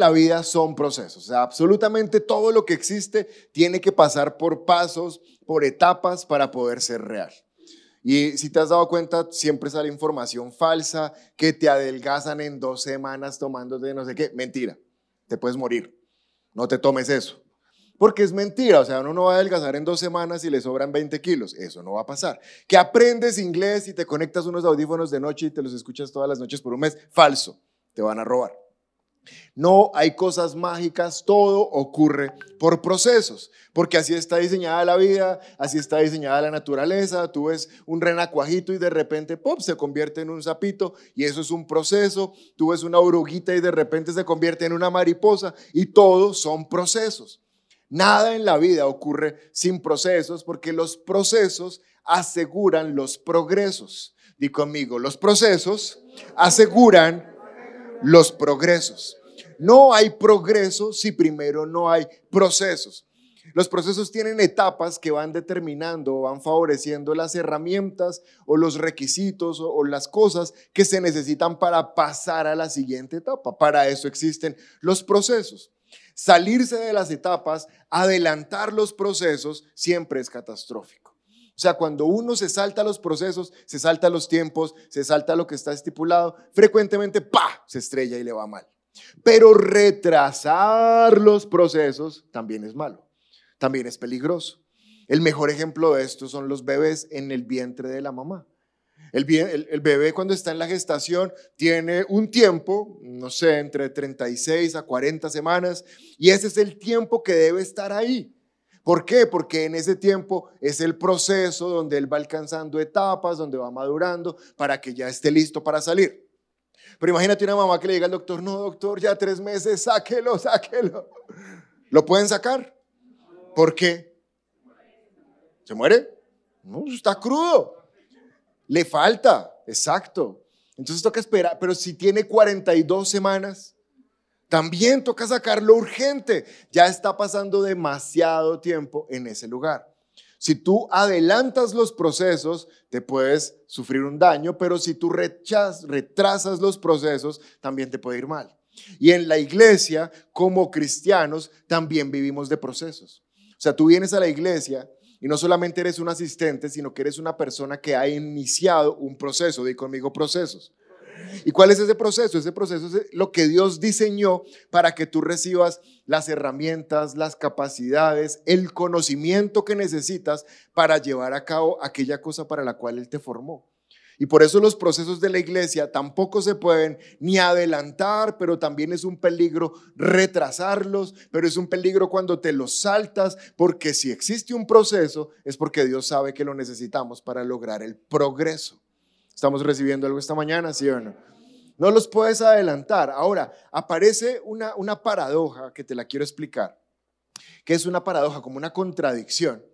La vida son procesos. O sea, absolutamente todo lo que existe tiene que pasar por pasos, por etapas para poder ser real. Y si te has dado cuenta, siempre sale información falsa, que te adelgazan en dos semanas tomándote no sé qué. Mentira, te puedes morir. No te tomes eso. Porque es mentira, o sea, uno no va a adelgazar en dos semanas y le sobran 20 kilos. Eso no va a pasar. Que aprendes inglés y te conectas unos audífonos de noche y te los escuchas todas las noches por un mes. Falso, te van a robar. No hay cosas mágicas, todo ocurre por procesos, porque así está diseñada la vida, así está diseñada la naturaleza. Tú ves un renacuajito y de repente ¡pop! se convierte en un sapito y eso es un proceso. Tú ves una oruguita y de repente se convierte en una mariposa y todos son procesos. Nada en la vida ocurre sin procesos porque los procesos aseguran los progresos. Di conmigo, los procesos aseguran los progresos. No hay progreso si primero no hay procesos. Los procesos tienen etapas que van determinando van favoreciendo las herramientas o los requisitos o, o, las cosas que se necesitan para pasar a la siguiente etapa. Para eso existen los procesos. Salirse de las etapas, adelantar los procesos, siempre es catastrófico. O sea, cuando uno se salta los procesos, se salta los tiempos, se salta lo que está estipulado, frecuentemente, ¡pa!, se estrella y le va mal. Pero retrasar los procesos también es malo, también es peligroso. El mejor ejemplo de esto son los bebés en el vientre de la mamá. El, bebé cuando está en la gestación tiene un tiempo, no sé, entre 36 a 40 semanas, y ese es el tiempo que debe estar ahí. ¿Por qué? Porque en ese tiempo es el proceso donde él va alcanzando etapas, donde va madurando para que ya esté listo para salir. Pero imagínate una mamá que le diga al doctor, no, doctor, ya tres meses, sáquelo, sáquelo. ¿Lo pueden sacar? ¿Por qué? ¿Se muere? No, está crudo. Le falta, exacto. Entonces toca esperar, pero si tiene 42 semanas, también toca sacarlo urgente. Ya está pasando demasiado tiempo en ese lugar. Si tú adelantas los procesos, te puedes sufrir un daño, pero si tú retrasas los procesos, también te puede ir mal. Y en la iglesia, como cristianos, también vivimos de procesos. O sea, tú vienes a la iglesia y no solamente eres un asistente, sino que eres una persona que ha iniciado un proceso. Di conmigo procesos. ¿Y cuál es ese proceso? Ese proceso es lo que Dios diseñó para que tú recibas las herramientas, las capacidades, el conocimiento que necesitas para llevar a cabo aquella cosa para la cual Él te formó. Y por eso los procesos de la iglesia tampoco se pueden ni adelantar, pero también es un peligro retrasarlos, pero es un peligro cuando te los saltas, porque si existe un proceso es porque Dios sabe que lo necesitamos para lograr el progreso. ¿Estamos recibiendo algo esta mañana, sí o no? No los puedes adelantar. Ahora, aparece una, una paradoja que te la quiero explicar, que es una paradoja, como una contradicción.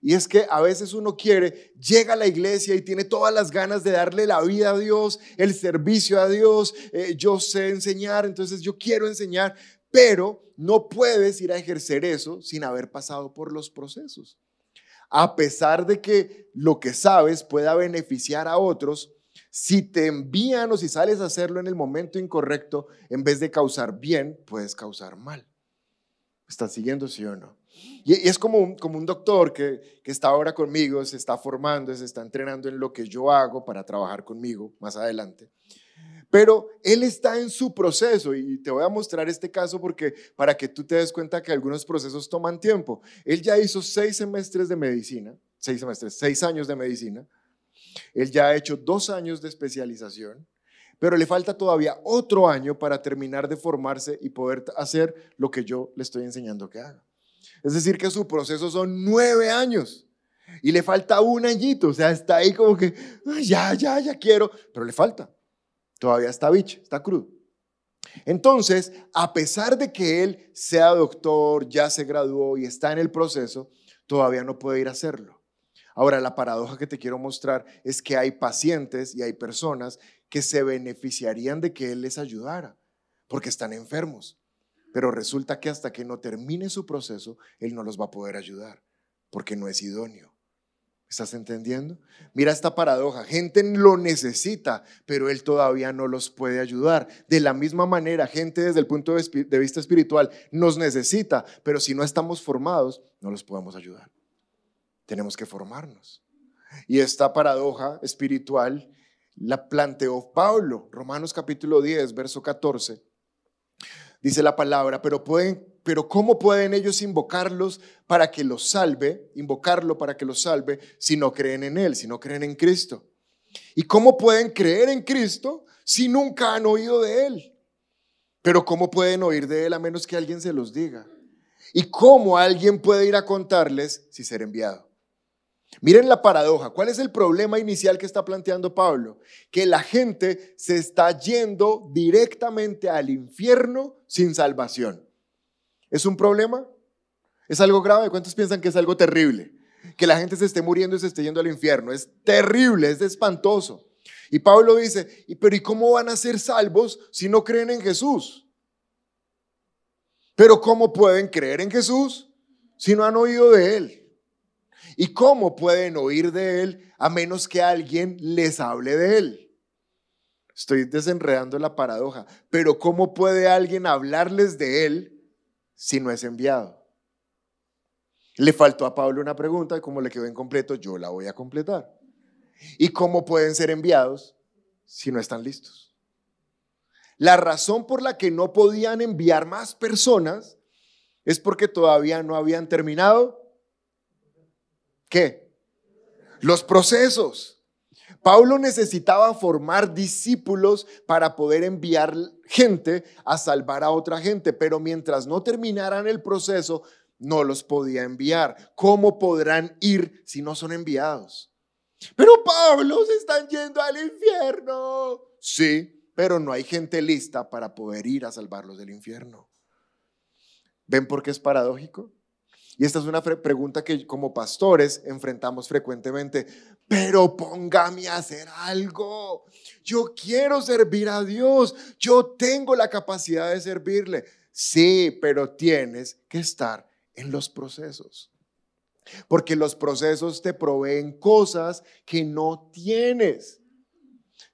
Y es que a veces uno quiere, llega a la iglesia y tiene todas las ganas de darle la vida a Dios, el servicio a Dios, eh, yo sé enseñar, entonces yo quiero enseñar, pero no puedes ir a ejercer eso sin haber pasado por los procesos. A pesar de que lo que sabes pueda beneficiar a otros, si te envían o si sales a hacerlo en el momento incorrecto, en vez de causar bien, puedes causar mal. ¿Estás siguiendo, sí o no? Y, es como un, como un doctor que, que está ahora conmigo, se está formando, se está entrenando en lo que yo hago para trabajar conmigo más adelante. Pero él está en su proceso y te voy a mostrar este caso porque para que tú te des cuenta que algunos procesos toman tiempo. Él ya hizo seis semestres de medicina, seis semestres, seis años de medicina. Él ya ha hecho dos años de especialización, pero le falta todavía otro año para terminar de formarse y poder hacer lo que yo le estoy enseñando que haga. Es decir, que su proceso son nueve años y le falta un añito, o sea, está ahí como que, ya, ya, ya quiero, pero le falta. Todavía está biche, está crudo. Entonces, a pesar de que él sea doctor, ya se graduó y está en el proceso, todavía no puede ir a hacerlo. Ahora, la paradoja que te quiero mostrar es que hay pacientes y hay personas que se beneficiarían de que él les ayudara, porque están enfermos. Pero resulta que hasta que no termine su proceso, Él no los va a poder ayudar, porque no es idóneo. ¿Estás entendiendo? Mira esta paradoja. Gente lo necesita, pero Él todavía no los puede ayudar. De la misma manera, gente desde el punto de vista espiritual nos necesita, pero si no estamos formados, no los podemos ayudar. Tenemos que formarnos. Y esta paradoja espiritual la planteó Pablo, Romanos capítulo 10, verso 14. Dice la palabra, pero pueden pero ¿cómo pueden ellos invocarlos para que los salve, invocarlo para que los salve si no creen en Él, si no creen en Cristo? ¿Y cómo pueden creer en Cristo si nunca han oído de Él? Pero ¿cómo pueden oír de Él a menos que alguien se los diga? ¿Y cómo alguien puede ir a contarles si ser enviado? Miren la paradoja. ¿Cuál es el problema inicial que está planteando Pablo? Que la gente se está yendo directamente al infierno sin salvación. ¿Es un problema? ¿Es algo grave? ¿Cuántos piensan que es algo terrible? Que la gente se esté muriendo y se esté yendo al infierno. Es terrible, es espantoso. Y Pablo dice, pero ¿y cómo van a ser salvos si no creen en Jesús? Pero ¿cómo pueden creer en Jesús si no han oído de Él? ¿Y cómo pueden oír de Él a menos que alguien les hable de Él? Estoy desenredando la paradoja, pero ¿cómo puede alguien hablarles de Él si no es enviado? Le faltó a Pablo una pregunta y como le quedó incompleto, yo la voy a completar. ¿Y cómo pueden ser enviados si no están listos? La razón por la que no podían enviar más personas es porque todavía no habían terminado. ¿Qué? Los procesos. Pablo necesitaba formar discípulos para poder enviar gente a salvar a otra gente, pero mientras no terminaran el proceso, no los podía enviar. ¿Cómo podrán ir si no son enviados? Pero Pablo se están yendo al infierno. Sí, pero no hay gente lista para poder ir a salvarlos del infierno. ¿Ven por qué es paradójico? Y esta es una pregunta que como pastores enfrentamos frecuentemente. Pero póngame a hacer algo. Yo quiero servir a Dios. Yo tengo la capacidad de servirle. Sí, pero tienes que estar en los procesos. Porque los procesos te proveen cosas que no tienes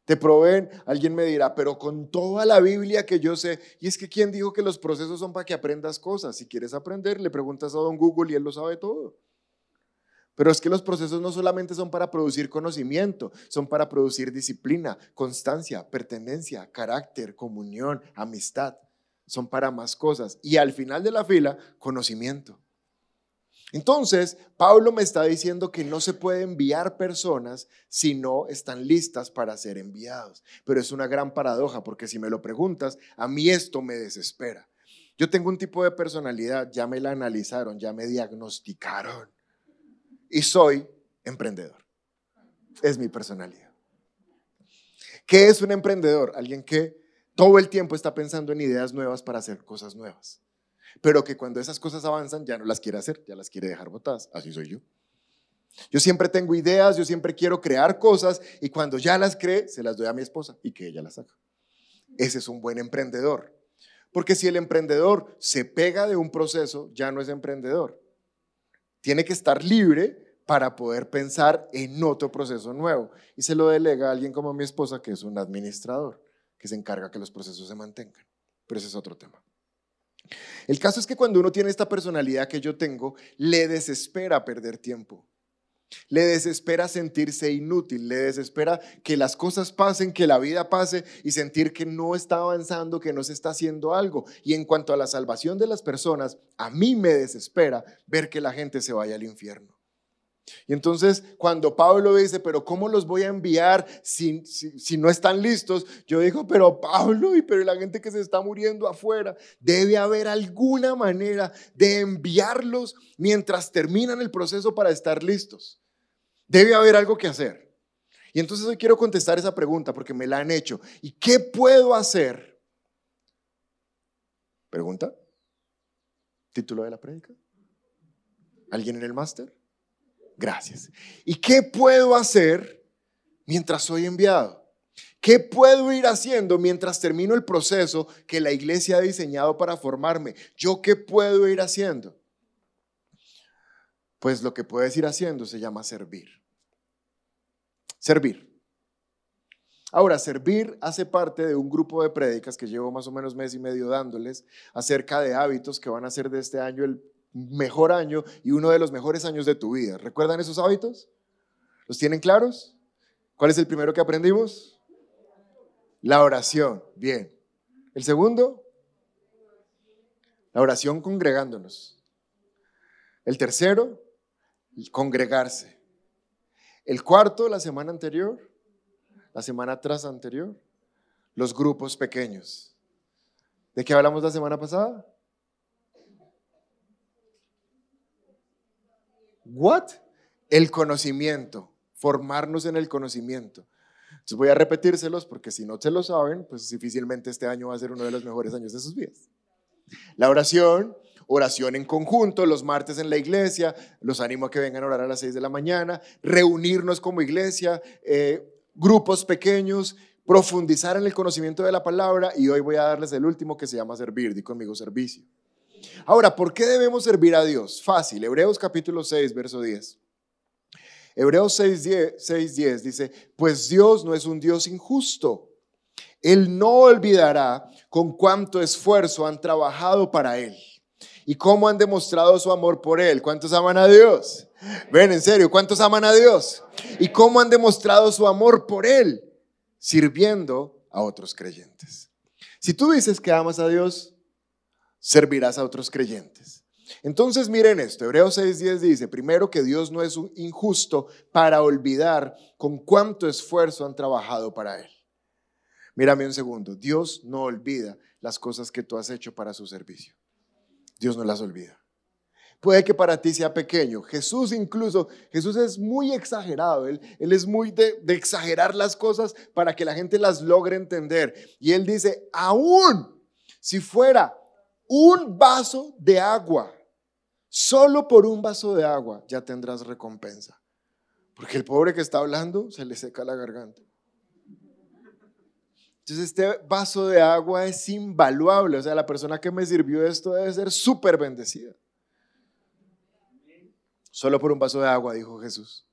te proveen, alguien me dirá, pero con toda la Biblia que yo sé, y es que ¿quién dijo que los procesos son para que aprendas cosas? Si quieres aprender, le preguntas a don Google y él lo sabe todo. Pero es que los procesos no solamente son para producir conocimiento, son para producir disciplina, constancia, pertenencia, carácter, comunión, amistad. Son para más cosas. Y al final de la fila, conocimiento. Entonces, Pablo me está diciendo que no se puede enviar personas si no están listas para ser enviados. Pero es una gran paradoja porque si me lo preguntas, a mí esto me desespera. Yo tengo un tipo de personalidad, ya me la analizaron, ya me diagnosticaron y soy emprendedor. Es mi personalidad. ¿Qué es un emprendedor? Alguien que todo el tiempo está pensando en ideas nuevas para hacer cosas nuevas pero que cuando esas cosas avanzan ya no las quiere hacer, ya las quiere dejar botadas. Así soy yo. Yo siempre tengo ideas, yo siempre quiero crear cosas y cuando ya las cree, se las doy a mi esposa y que ella las haga. Ese es un buen emprendedor. Porque si el emprendedor se pega de un proceso, ya no es emprendedor. Tiene que estar libre para poder pensar en otro proceso nuevo. Y se lo delega a alguien como mi esposa, que es un administrador, que se encarga que los procesos se mantengan. Pero ese es otro tema. El caso es que cuando uno tiene esta personalidad que yo tengo, le desespera perder tiempo. Le desespera sentirse inútil, le desespera que las cosas pasen, que la vida pase y sentir que no está avanzando, que no se está haciendo algo. Y en cuanto a la salvación de las personas, a mí me desespera ver que la gente se vaya al infierno. Y entonces cuando Pablo dice, pero ¿cómo los voy a enviar si, no están listos? Yo digo, pero Pablo, y pero la gente que se está muriendo afuera, debe haber alguna manera de enviarlos mientras terminan el proceso para estar listos. Debe haber algo que hacer. Y entonces hoy quiero contestar esa pregunta porque me la han hecho. ¿Y qué puedo hacer? Pregunta. Título de la prédica. ¿Alguien en el máster? Gracias. ¿Y qué puedo hacer mientras soy enviado? ¿Qué puedo ir haciendo mientras termino el proceso que la iglesia ha diseñado para formarme? ¿Yo qué puedo ir haciendo? Pues lo que puedes ir haciendo se llama servir. Servir. Ahora, servir hace parte de un grupo de prédicas que llevo más o menos mes y medio dándoles acerca de hábitos que van a ser de este año el mejor año y uno de los mejores años de tu vida. ¿Recuerdan esos hábitos? ¿Los tienen claros? ¿Cuál es el primero que aprendimos? La oración. Bien. ¿El segundo? La oración congregándonos. El tercero, congregarse. El cuarto, la semana anterior, la semana tras anterior, los grupos pequeños. ¿De qué hablamos la semana pasada? What? El conocimiento, formarnos en el conocimiento. Entonces voy a repetírselos porque si no se lo saben, pues difícilmente este año va a ser uno de los mejores años de sus vidas. La oración, oración en conjunto, los martes en la iglesia, los animo a que vengan a orar a las 6 de la mañana, reunirnos como iglesia, eh, grupos pequeños, profundizar en el conocimiento de la palabra y hoy voy a darles el último que se llama servir, di conmigo servicio. Ahora, ¿por qué debemos servir a Dios? Fácil, Hebreos capítulo 6, verso 10. Hebreos 6, 10, dice, pues Dios no es un Dios injusto. Él no olvidará con cuánto esfuerzo han trabajado para Él y cómo han demostrado su amor por Él. ¿Cuántos aman a Dios? Ven, en serio, ¿cuántos aman a Dios? ¿Y cómo han demostrado su amor por Él? Sirviendo a otros creyentes. Si tú dices que amas a Dios, servirás a otros creyentes. Entonces miren esto, Hebreos 6:10 dice, primero que Dios no es un injusto para olvidar con cuánto esfuerzo han trabajado para Él. Mírame un segundo, Dios no olvida las cosas que tú has hecho para su servicio. Dios no las olvida. Puede que para ti sea pequeño. Jesús incluso, Jesús es muy exagerado. Él, él es muy de, de exagerar las cosas para que la gente las logre entender. Y él dice, aún si fuera un vaso de agua, solo por un vaso de agua ya tendrás recompensa. Porque el pobre que está hablando se le seca la garganta. Entonces este vaso de agua es invaluable. O sea, la persona que me sirvió esto debe ser súper bendecida. Solo por un vaso de agua, dijo Jesús.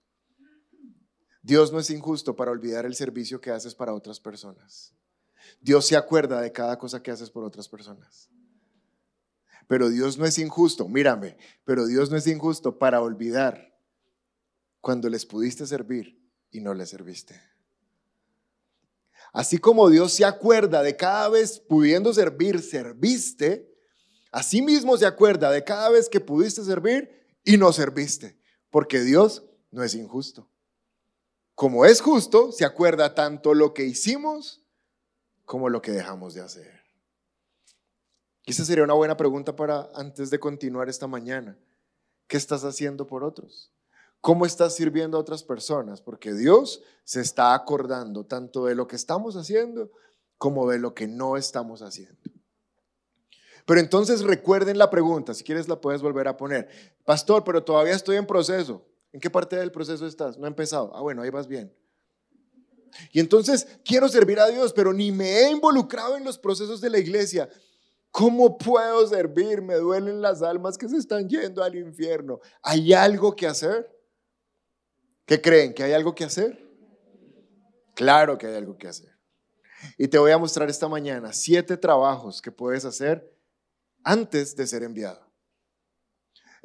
Dios no es injusto para olvidar el servicio que haces para otras personas. Dios se acuerda de cada cosa que haces por otras personas. Pero Dios no es injusto, mírame, pero Dios no es injusto para olvidar cuando les pudiste servir y no les serviste. Así como Dios se acuerda de cada vez pudiendo servir, serviste, así mismo se acuerda de cada vez que pudiste servir y no serviste, porque Dios no es injusto. Como es justo, se acuerda tanto lo que hicimos como lo que dejamos de hacer. Y esa sería una buena pregunta para antes de continuar esta mañana. ¿Qué estás haciendo por otros? ¿Cómo estás sirviendo a otras personas? Porque Dios se está acordando tanto de lo que estamos haciendo como de lo que no estamos haciendo. Pero entonces recuerden la pregunta, si quieres la puedes volver a poner. Pastor, pero todavía estoy en proceso. ¿En qué parte del proceso estás? No he empezado. Ah, bueno, ahí vas bien. Y entonces quiero servir a Dios, pero ni me he involucrado en los procesos de la iglesia. ¿Cómo puedo servir? Me duelen las almas que se están yendo al infierno. ¿Hay algo que hacer? ¿Qué creen? ¿Que hay algo que hacer? Claro que hay algo que hacer. Y te voy a mostrar esta mañana siete trabajos que puedes hacer antes de ser enviado.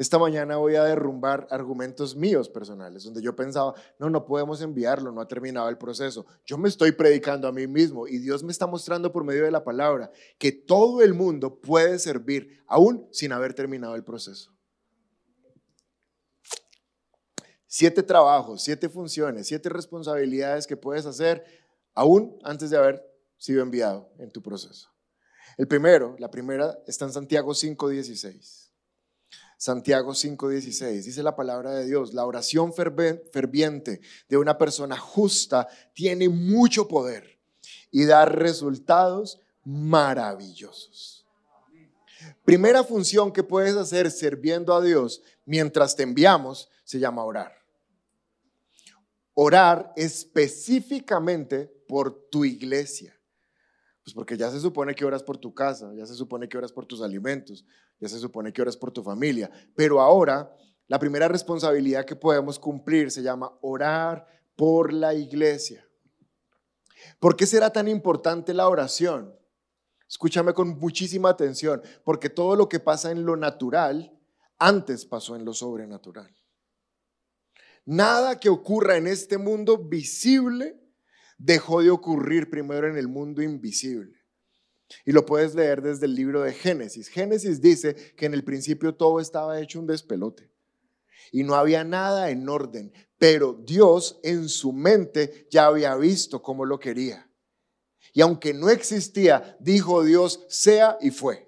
Esta mañana voy a derrumbar argumentos míos personales, donde yo pensaba, no, no podemos enviarlo, no ha terminado el proceso. Yo me estoy predicando a mí mismo y Dios me está mostrando por medio de la palabra que todo el mundo puede servir aún sin haber terminado el proceso. Siete trabajos, siete funciones, siete responsabilidades que puedes hacer aún antes de haber sido enviado en tu proceso. El primero, la primera está en Santiago 5.16. Santiago 5.16 dice la palabra de Dios, la oración ferviente de una persona justa tiene mucho poder y da resultados maravillosos. Primera función que puedes hacer sirviendo a Dios mientras te enviamos se llama orar. Orar específicamente por tu iglesia. Pues porque ya se supone que oras por tu casa, ya se supone que oras por tus alimentos, ya se supone que oras por tu familia. Pero ahora, la primera responsabilidad que podemos cumplir se llama orar por la iglesia. ¿Por qué será tan importante la oración? Escúchame con muchísima atención, porque todo lo que pasa en lo natural antes pasó en lo sobrenatural. Nada que ocurra en este mundo visible dejó de ocurrir primero en el mundo invisible. Y lo puedes leer desde el libro de Génesis. Génesis dice que en el principio todo estaba hecho un despelote y no había nada en orden, pero Dios en su mente ya había visto cómo lo quería. Y aunque no existía, dijo Dios, sea y fue.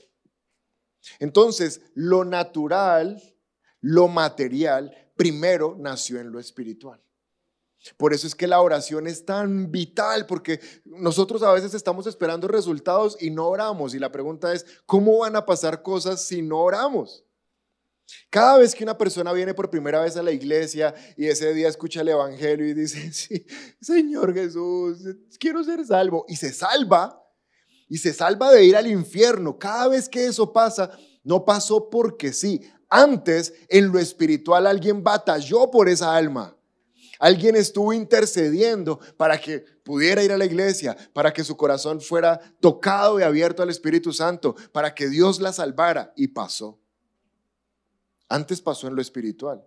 Entonces, lo natural, lo material, primero nació en lo espiritual. Por eso es que la oración es tan vital, porque nosotros a veces estamos esperando resultados y no oramos. Y la pregunta es, ¿cómo van a pasar cosas si no oramos? Cada vez que una persona viene por primera vez a la iglesia y ese día escucha el Evangelio y dice, sí, Señor Jesús, quiero ser salvo, y se salva, y se salva de ir al infierno, cada vez que eso pasa, no pasó porque sí. Antes, en lo espiritual, alguien batalló por esa alma. Alguien estuvo intercediendo para que pudiera ir a la iglesia, para que su corazón fuera tocado y abierto al Espíritu Santo, para que Dios la salvara. Y pasó. Antes pasó en lo espiritual,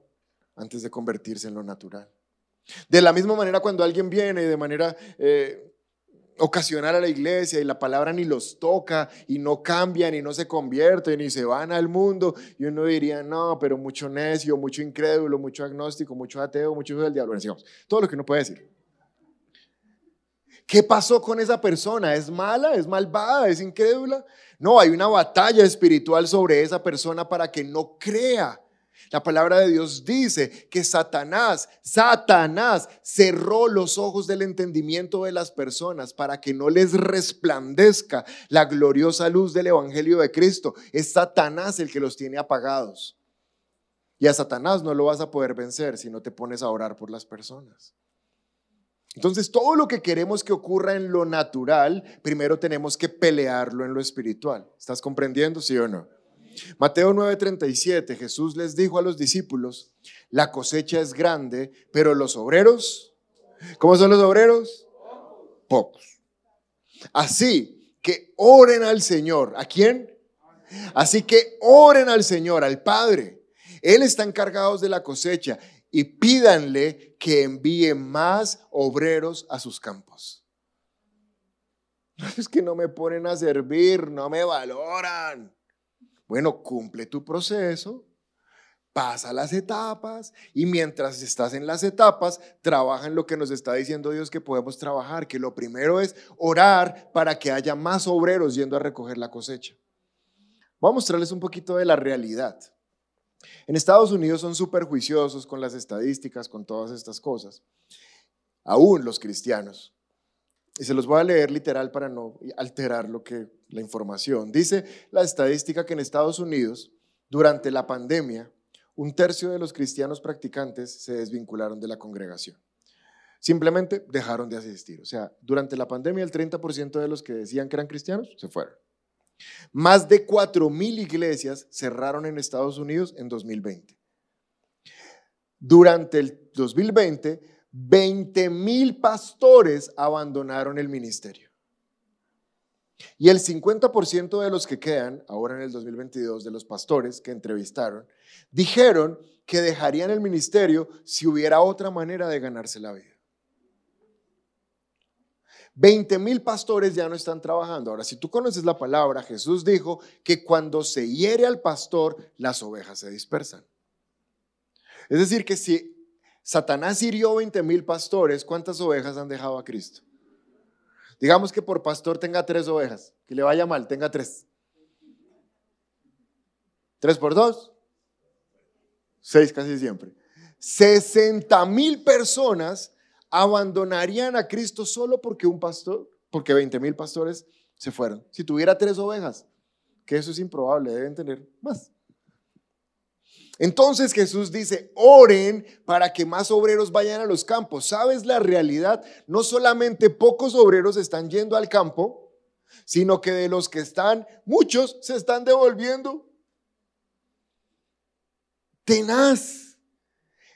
antes de convertirse en lo natural. De la misma manera cuando alguien viene de manera eh, ocasional a la iglesia y la palabra ni los toca y no cambian y no se convierten y se van al mundo y uno diría, no, pero mucho necio, mucho incrédulo, mucho agnóstico, mucho ateo, mucho hijo del diablo, todo lo que uno puede decir. ¿Qué pasó con esa persona? ¿Es mala? ¿Es malvada? ¿Es incrédula? No, hay una batalla espiritual sobre esa persona para que no crea la palabra de Dios dice que Satanás, Satanás cerró los ojos del entendimiento de las personas para que no les resplandezca la gloriosa luz del Evangelio de Cristo. Es Satanás el que los tiene apagados. Y a Satanás no lo vas a poder vencer si no te pones a orar por las personas. Entonces, todo lo que queremos que ocurra en lo natural, primero tenemos que pelearlo en lo espiritual. ¿Estás comprendiendo, sí o no? Mateo 9:37, Jesús les dijo a los discípulos, la cosecha es grande, pero los obreros, ¿cómo son los obreros? Pocos. Así que oren al Señor. ¿A quién? Así que oren al Señor, al Padre. Él está encargado de la cosecha y pídanle que envíe más obreros a sus campos. Es que no me ponen a servir, no me valoran. Bueno, cumple tu proceso, pasa las etapas y mientras estás en las etapas, trabaja en lo que nos está diciendo Dios que podemos trabajar, que lo primero es orar para que haya más obreros yendo a recoger la cosecha. Voy a mostrarles un poquito de la realidad. En Estados Unidos son súper juiciosos con las estadísticas, con todas estas cosas, aún los cristianos. Y se los voy a leer literal para no alterar lo que la información. Dice la estadística que en Estados Unidos, durante la pandemia, un tercio de los cristianos practicantes se desvincularon de la congregación. Simplemente dejaron de asistir. O sea, durante la pandemia el 30% de los que decían que eran cristianos se fueron. Más de 4.000 iglesias cerraron en Estados Unidos en 2020. Durante el 2020, 20.000 pastores abandonaron el ministerio. Y el 50% de los que quedan, ahora en el 2022, de los pastores que entrevistaron, dijeron que dejarían el ministerio si hubiera otra manera de ganarse la vida. 20 mil pastores ya no están trabajando. Ahora, si tú conoces la palabra, Jesús dijo que cuando se hiere al pastor, las ovejas se dispersan. Es decir, que si Satanás hirió 20 mil pastores, ¿cuántas ovejas han dejado a Cristo? Digamos que por pastor tenga tres ovejas, que le vaya mal, tenga tres. ¿Tres por dos? Seis casi siempre. 60 mil personas abandonarían a Cristo solo porque un pastor, porque 20 mil pastores se fueron. Si tuviera tres ovejas, que eso es improbable, deben tener más. Entonces Jesús dice, oren para que más obreros vayan a los campos. ¿Sabes la realidad? No solamente pocos obreros están yendo al campo, sino que de los que están, muchos se están devolviendo. Tenaz.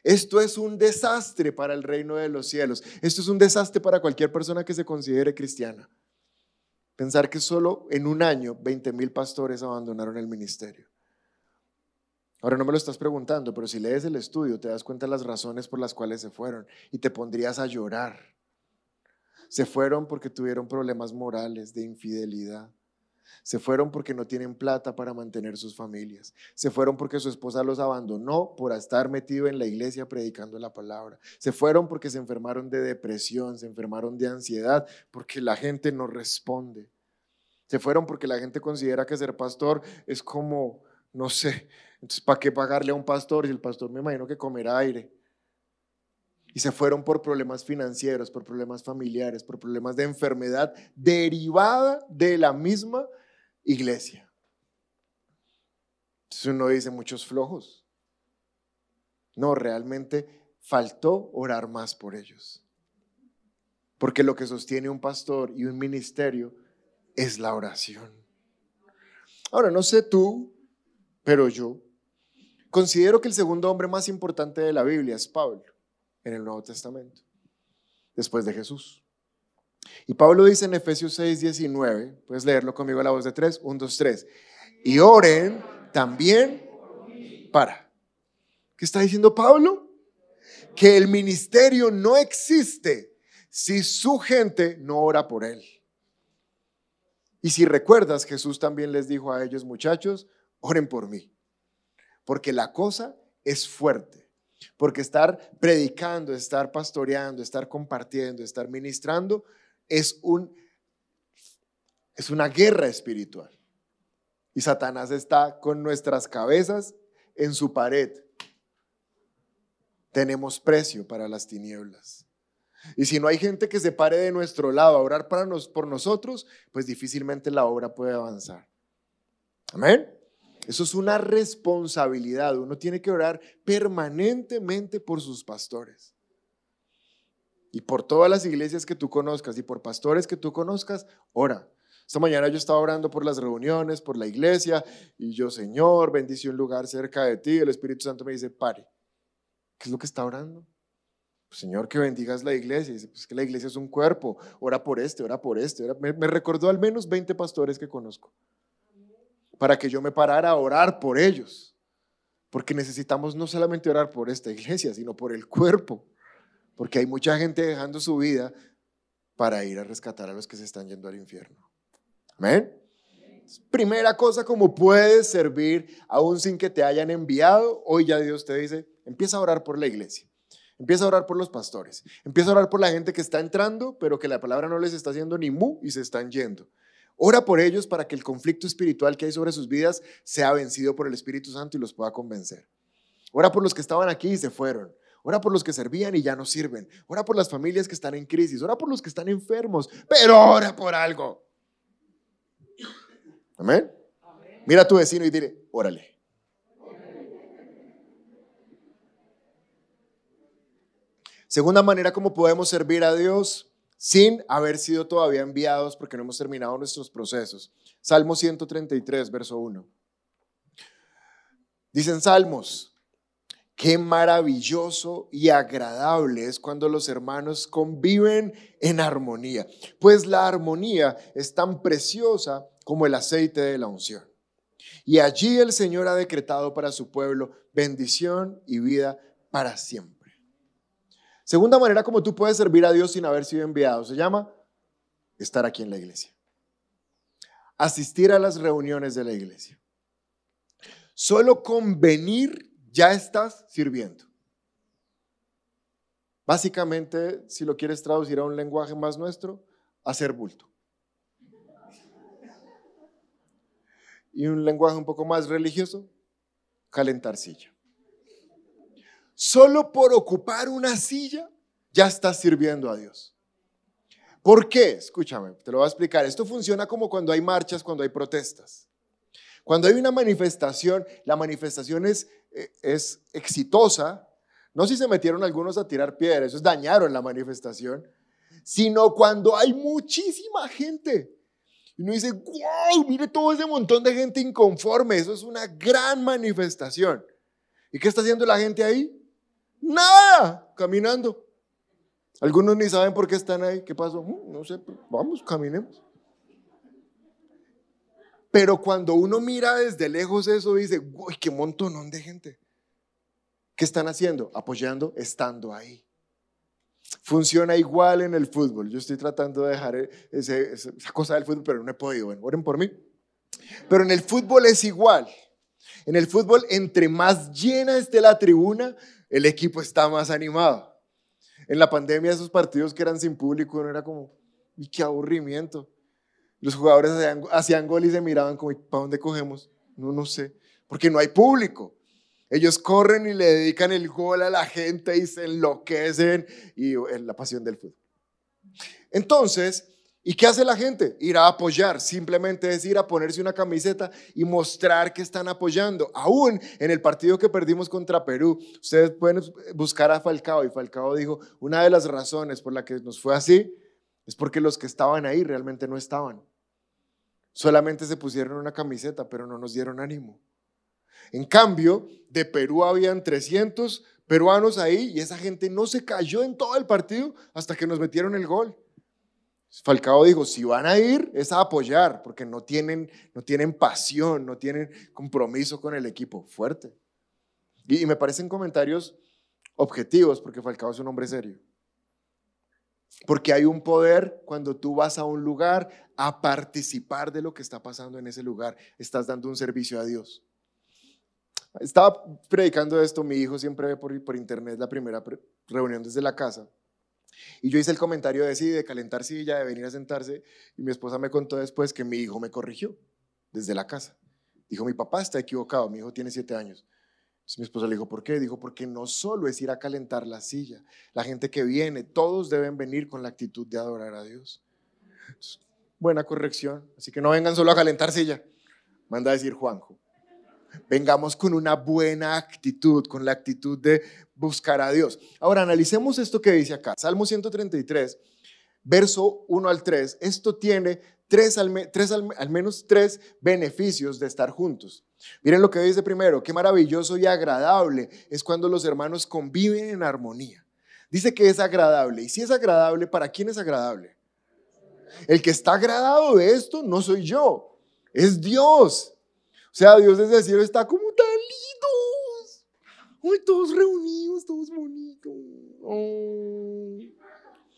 Esto es un desastre para el reino de los cielos. Esto es un desastre para cualquier persona que se considere cristiana. Pensar que solo en un año 20 mil pastores abandonaron el ministerio. Ahora no me lo estás preguntando, pero si lees el estudio te das cuenta de las razones por las cuales se fueron y te pondrías a llorar. Se fueron porque tuvieron problemas morales de infidelidad. Se fueron porque no tienen plata para mantener sus familias. Se fueron porque su esposa los abandonó por estar metido en la iglesia predicando la palabra. Se fueron porque se enfermaron de depresión, se enfermaron de ansiedad, porque la gente no responde. Se fueron porque la gente considera que ser pastor es como, no sé, entonces, ¿para qué pagarle a un pastor si el pastor me imagino que comerá aire? Y se fueron por problemas financieros, por problemas familiares, por problemas de enfermedad derivada de la misma iglesia. Entonces uno dice muchos flojos. No, realmente faltó orar más por ellos. Porque lo que sostiene un pastor y un ministerio es la oración. Ahora, no sé tú, pero yo Considero que el segundo hombre más importante de la Biblia es Pablo en el Nuevo Testamento, después de Jesús. Y Pablo dice en Efesios 6, 19, puedes leerlo conmigo a la voz de tres, 1, 2, 3, y oren también para. ¿Qué está diciendo Pablo? Que el ministerio no existe si su gente no ora por él. Y si recuerdas, Jesús también les dijo a ellos, muchachos, oren por mí porque la cosa es fuerte. Porque estar predicando, estar pastoreando, estar compartiendo, estar ministrando es, un, es una guerra espiritual. Y Satanás está con nuestras cabezas en su pared. Tenemos precio para las tinieblas. Y si no hay gente que se pare de nuestro lado a orar para por nosotros, pues difícilmente la obra puede avanzar. Amén. Eso es una responsabilidad. Uno tiene que orar permanentemente por sus pastores. Y por todas las iglesias que tú conozcas y por pastores que tú conozcas, ora. Esta mañana yo estaba orando por las reuniones, por la iglesia, y yo, Señor, bendice un lugar cerca de ti. El Espíritu Santo me dice, pare. ¿Qué es lo que está orando? Pues, Señor, que bendigas la iglesia. dice, pues que la iglesia es un cuerpo. Ora por este, ora por este. Me, me recordó al menos 20 pastores que conozco para que yo me parara a orar por ellos. Porque necesitamos no solamente orar por esta iglesia, sino por el cuerpo. Porque hay mucha gente dejando su vida para ir a rescatar a los que se están yendo al infierno. Amén. Primera cosa, como puedes servir aún sin que te hayan enviado, hoy ya Dios te dice, empieza a orar por la iglesia. Empieza a orar por los pastores. Empieza a orar por la gente que está entrando, pero que la palabra no les está haciendo ni mu y se están yendo. Ora por ellos para que el conflicto espiritual que hay sobre sus vidas sea vencido por el Espíritu Santo y los pueda convencer. Ora por los que estaban aquí y se fueron. Ora por los que servían y ya no sirven. Ora por las familias que están en crisis. Ora por los que están enfermos. Pero ora por algo. Amén. Mira a tu vecino y dile, órale. Segunda manera como podemos servir a Dios sin haber sido todavía enviados porque no hemos terminado nuestros procesos. Salmo 133, verso 1. Dicen Salmos, qué maravilloso y agradable es cuando los hermanos conviven en armonía, pues la armonía es tan preciosa como el aceite de la unción. Y allí el Señor ha decretado para su pueblo bendición y vida para siempre. Segunda manera como tú puedes servir a Dios sin haber sido enviado se llama estar aquí en la iglesia. Asistir a las reuniones de la iglesia. Solo con venir ya estás sirviendo. Básicamente, si lo quieres traducir a un lenguaje más nuestro, hacer bulto. Y un lenguaje un poco más religioso, calentar silla. Solo por ocupar una silla ya estás sirviendo a Dios. ¿Por qué? Escúchame, te lo voy a explicar. Esto funciona como cuando hay marchas, cuando hay protestas. Cuando hay una manifestación, la manifestación es, eh, es exitosa, no si se metieron algunos a tirar piedras, eso dañaron la manifestación, sino cuando hay muchísima gente. Y uno dice, wow, mire todo ese montón de gente inconforme, eso es una gran manifestación. ¿Y qué está haciendo la gente ahí? Nada, caminando. Algunos ni saben por qué están ahí. ¿Qué pasó? Mm, no sé, vamos, caminemos. Pero cuando uno mira desde lejos eso, dice, uy, qué montonón de gente. ¿Qué están haciendo? Apoyando, estando ahí. Funciona igual en el fútbol. Yo estoy tratando de dejar esa cosa del fútbol, pero no he podido. Bueno, oren por mí. Pero en el fútbol es igual. En el fútbol, entre más llena esté la tribuna, el equipo está más animado. En la pandemia, esos partidos que eran sin público, uno era como, y qué aburrimiento. Los jugadores hacían, gol y se miraban como, ¿para dónde cogemos? No, no sé, porque no hay público. Ellos corren y le dedican el gol a la gente y se enloquecen y es la pasión del fútbol. Entonces, ¿y qué hace la gente? Ir a apoyar, simplemente es ir a ponerse una camiseta y mostrar que están apoyando. Aún en el partido que perdimos contra Perú, ustedes pueden buscar a Falcao y Falcao dijo, una de las razones por la que nos fue así es porque los que estaban ahí realmente no estaban. Solamente se pusieron una camiseta, pero no nos dieron ánimo. En cambio, de Perú habían 300 peruanos ahí y esa gente no se cayó en todo el partido hasta que nos metieron el gol. Falcao dijo, si van a ir es a apoyar, porque no tienen, no tienen pasión, no tienen compromiso con el equipo. Fuerte. Y, y me parecen comentarios objetivos, porque Falcao es un hombre serio. Porque hay un poder cuando tú vas a un lugar a participar de lo que está pasando en ese lugar. Estás dando un servicio a Dios. Estaba predicando esto, mi hijo siempre ve por, por internet la primera reunión desde la casa. Y yo hice el comentario de sí, de calentar silla, de venir a sentarse. Y mi esposa me contó después que mi hijo me corrigió desde la casa. Dijo, mi papá está equivocado, mi hijo tiene siete años mi esposa le dijo, ¿por qué? Dijo, porque no solo es ir a calentar la silla. La gente que viene, todos deben venir con la actitud de adorar a Dios. buena corrección. Así que no vengan solo a calentar silla. Manda a decir Juanjo. Vengamos con una buena actitud, con la actitud de buscar a Dios. Ahora analicemos esto que dice acá. Salmo 133, verso 1 al 3. Esto tiene tres, al, menos tres beneficios de estar juntos. Miren lo que dice primero, qué maravilloso y agradable es cuando los hermanos conviven en armonía. Dice que es agradable. Y si es agradable, ¿para quién es agradable? El que está agradado de esto no soy yo, es Dios. O sea, Dios desde el cielo está como tan lindos. Todos reunidos, todos bonitos.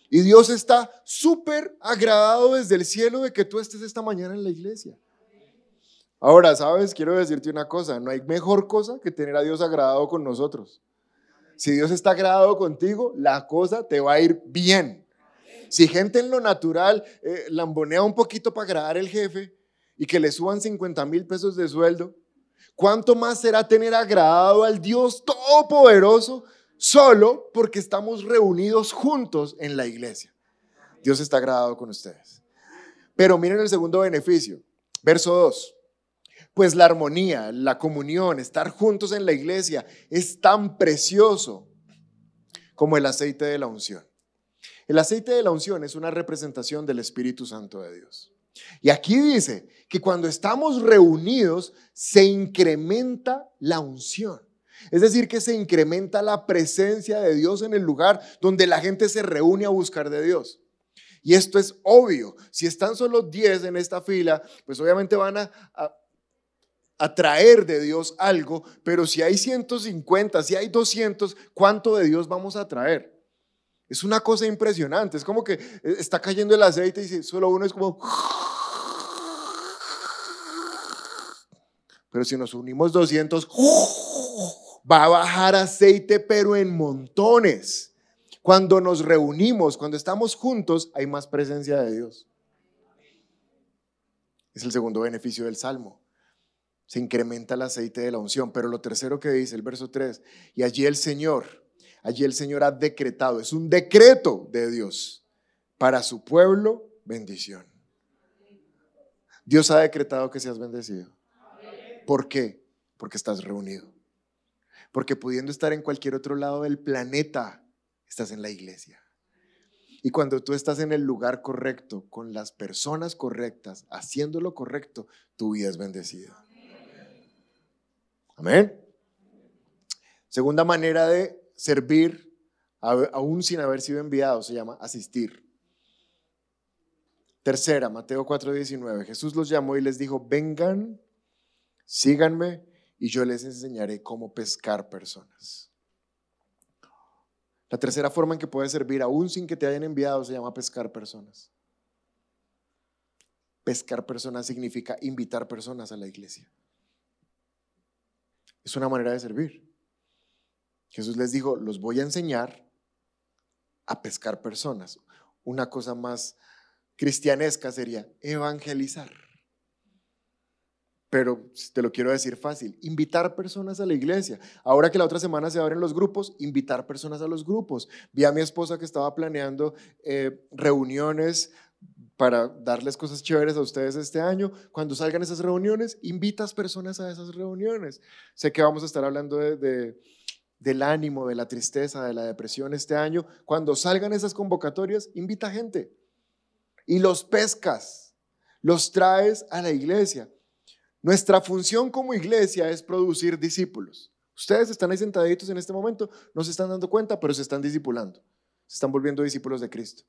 Y Dios está súper agradado desde el cielo de que tú estés esta mañana en la iglesia. Ahora, sabes, quiero decirte una cosa, no hay mejor cosa que tener a Dios agradado con nosotros. Si Dios está agradado contigo, la cosa te va a ir bien. Si gente en lo natural eh, lambonea un poquito para agradar al jefe y que le suban 50 mil pesos de sueldo, ¿cuánto más será tener agradado al Dios Todopoderoso solo porque estamos reunidos juntos en la iglesia? Dios está agradado con ustedes. Pero miren el segundo beneficio, verso 2. Pues la armonía, la comunión, estar juntos en la iglesia es tan precioso como el aceite de la unción. El aceite de la unción es una representación del Espíritu Santo de Dios. Y aquí dice que cuando estamos reunidos se incrementa la unción. Es decir, que se incrementa la presencia de Dios en el lugar donde la gente se reúne a buscar de Dios. Y esto es obvio. Si están solo 10 en esta fila, pues obviamente van a, atraer de Dios algo, pero si hay 150, si hay 200, ¿cuánto de Dios vamos a traer? Es una cosa impresionante, es como que eh, está cayendo el aceite y solo uno es como... Pero si nos unimos 200, va a bajar aceite, pero en montones. Cuando nos reunimos, cuando estamos juntos, hay más presencia de Dios. Es el segundo beneficio del Salmo se incrementa el aceite de la unción. Pero lo tercero que dice el verso 3, y allí el Señor, allí el Señor ha decretado, es un decreto de Dios para su pueblo bendición. Dios ha decretado que seas bendecido. ¿Por qué? Porque estás reunido. Porque pudiendo estar en cualquier otro lado del planeta, estás en la iglesia. Y cuando tú estás en el lugar correcto, con las personas correctas, haciendo lo correcto, tu vida es bendecida. Amén. Segunda manera de servir aún sin haber sido enviado, se llama asistir. Tercera, Mateo 4:19. Jesús los llamó y les dijo, vengan, síganme y yo les enseñaré cómo pescar personas. La tercera forma en que puedes servir, aún sin que te hayan enviado, se llama pescar personas. Pescar personas significa invitar personas a la iglesia. Es una manera de servir. Jesús les dijo, los voy a enseñar a pescar personas. Una cosa más cristianesca sería evangelizar. Pero te lo quiero decir fácil, invitar personas a la iglesia. Ahora que la otra semana se abren los grupos, invitar personas a los grupos. Vi a mi esposa que estaba planeando eh, reuniones para darles cosas chéveres a ustedes este año. Cuando salgan esas reuniones, invitas personas a esas reuniones. Sé que vamos a estar hablando de, del ánimo, de la tristeza, de la depresión este año. Cuando salgan esas convocatorias, invita gente y los pescas, los traes a la iglesia. Nuestra función como iglesia es producir discípulos. Ustedes están ahí sentaditos en este momento, no se están dando cuenta, pero se están discipulando. Se están volviendo discípulos de Cristo.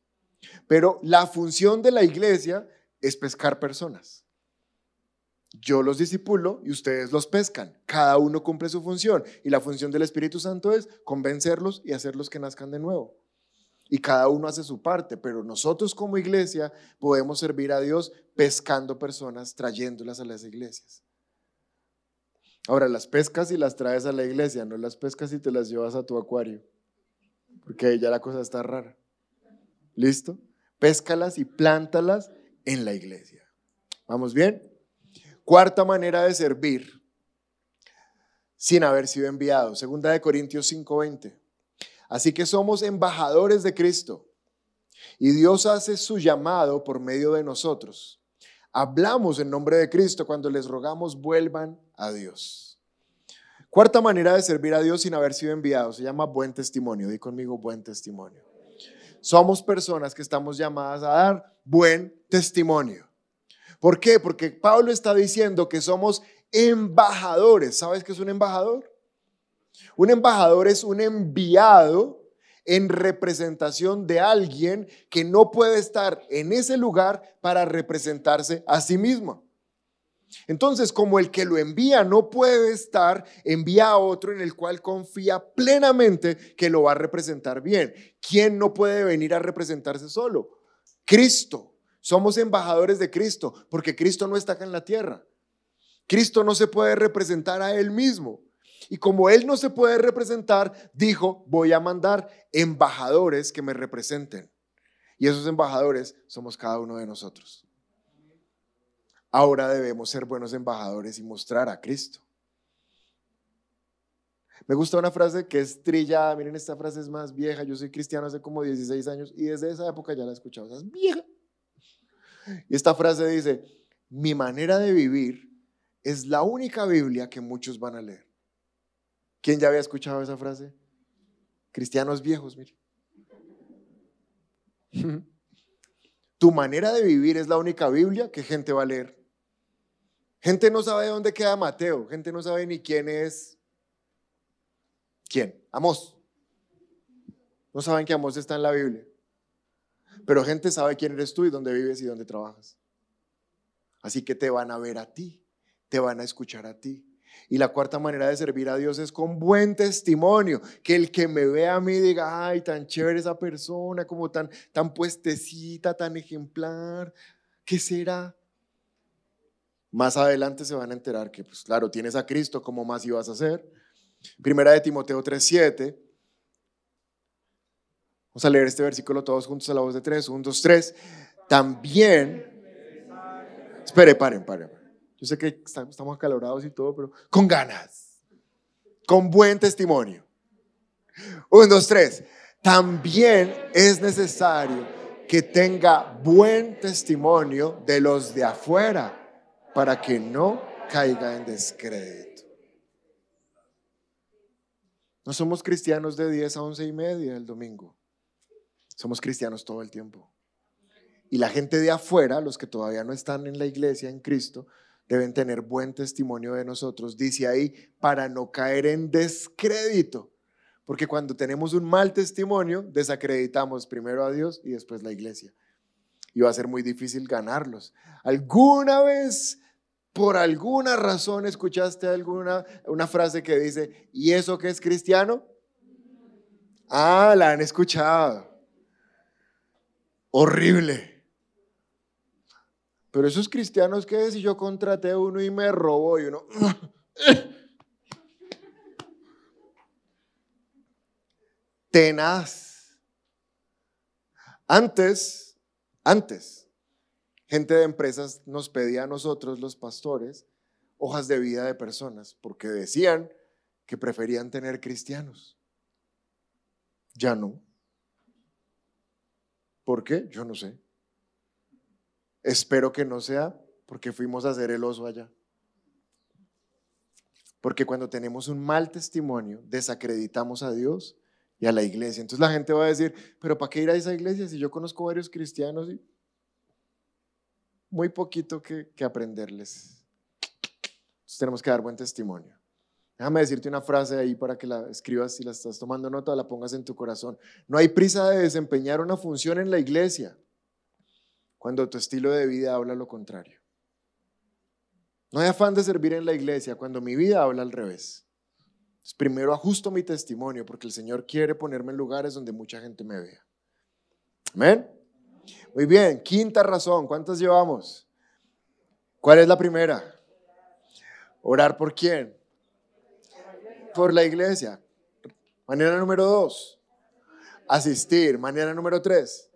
Pero la función de la iglesia es pescar personas. Yo los disipulo y ustedes los pescan. Cada uno cumple su función. Y la función del Espíritu Santo es convencerlos y hacerlos que nazcan de nuevo y cada uno hace su parte, pero nosotros como iglesia podemos servir a Dios pescando personas, trayéndolas a las iglesias. Ahora, las pescas y las traes a la iglesia, no las pescas y te las llevas a tu acuario, porque ya la cosa está rara. ¿Listo? Péscalas y plántalas en la iglesia. ¿Vamos bien? Cuarta manera de servir sin haber sido enviado. Segunda de Corintios 5:20. Así que somos embajadores de Cristo y Dios hace su llamado por medio de nosotros. Hablamos en nombre de Cristo cuando les rogamos vuelvan a Dios. Cuarta manera de servir a Dios sin haber sido enviado se llama buen testimonio. Di conmigo buen testimonio. Somos personas que estamos llamadas a dar buen testimonio. ¿Por qué? Porque Pablo está diciendo que somos embajadores. ¿Sabes qué es un embajador? Un embajador es un enviado en representación de alguien que no puede estar en ese lugar para representarse a sí mismo. Entonces, como el que lo envía no puede estar, envía a otro en el cual confía plenamente que lo va a representar bien. ¿Quién no puede venir a representarse solo? Cristo. Somos embajadores de Cristo porque Cristo no está acá en la tierra. Cristo no se puede representar a él mismo. Y como él no se puede representar, dijo, voy a mandar embajadores que me representen. Y esos embajadores somos cada uno de nosotros. Ahora debemos ser buenos embajadores y mostrar a Cristo. Me gusta una frase que es trillada, miren, esta frase es más vieja, yo soy cristiano hace como 16 años y desde esa época ya la he escuchado, o es vieja. Y esta frase dice, mi manera de vivir es la única Biblia que muchos van a leer. ¿Quién ya había escuchado esa frase? Cristianos viejos, mire. Tu manera de vivir es la única Biblia que gente va a leer. Gente no sabe dónde queda Mateo, gente no sabe ni quién es. ¿Quién? Amos. No saben que Amos está en la Biblia. Pero gente sabe quién eres tú y dónde vives y dónde trabajas. Así que te van a ver a ti, te van a escuchar a ti. Y la cuarta manera de servir a Dios es con buen testimonio. Que el que me vea a mí diga, ay, tan chévere esa persona, como tan, tan puestecita, tan ejemplar. ¿Qué será? Más adelante se van a enterar que, pues claro, tienes a Cristo, ¿cómo más ibas a hacer? Primera de Timoteo 3.7. Vamos a leer este versículo todos juntos a la voz de tres. Un, dos, tres. También. Espere, paren, paren. Yo sé que estamos acalorados y todo, pero con ganas, con buen testimonio. Un, dos, tres. También es necesario que tenga buen testimonio de los de afuera para que no caiga en descrédito. No somos cristianos de 10 a 11 y media el domingo. Somos cristianos todo el tiempo. Y la gente de afuera, los que todavía no están en la iglesia, en Cristo, deben tener buen testimonio de nosotros, dice ahí, para no caer en descrédito. Porque cuando tenemos un mal testimonio, desacreditamos primero a Dios y después la iglesia. Y va a ser muy difícil ganarlos. ¿Alguna vez, por alguna razón, escuchaste alguna una frase que dice, ¿y eso que es cristiano? Ah, la han escuchado. Horrible. Pero esos cristianos que si yo contraté a uno y me robó y uno... tenaz. Antes, antes, gente de empresas nos pedía a nosotros, los pastores, hojas de vida de personas, porque decían que preferían tener cristianos. Ya no. ¿Por qué? Yo no sé. Espero que no sea porque fuimos a hacer el oso allá. Porque cuando tenemos un mal testimonio, desacreditamos a Dios y a la iglesia. Entonces la gente va a decir, pero ¿para qué ir a esa iglesia si yo conozco varios cristianos y muy poquito que, aprenderles? Entonces tenemos que dar buen testimonio. Déjame decirte una frase ahí para que la escribas si la estás tomando nota, la pongas en tu corazón. No hay prisa de desempeñar una función en la iglesia cuando tu estilo de vida habla lo contrario. No hay afán de servir en la iglesia cuando mi vida habla al revés primero ajusto mi testimonio porque el Señor quiere ponerme en lugares donde mucha gente me vea. Amén. Muy bien, quinta razón, ¿cuántas llevamos? ¿Cuál es la primera? Orar por quién? Por la iglesia. Manera número dos, asistir. Manera número tres,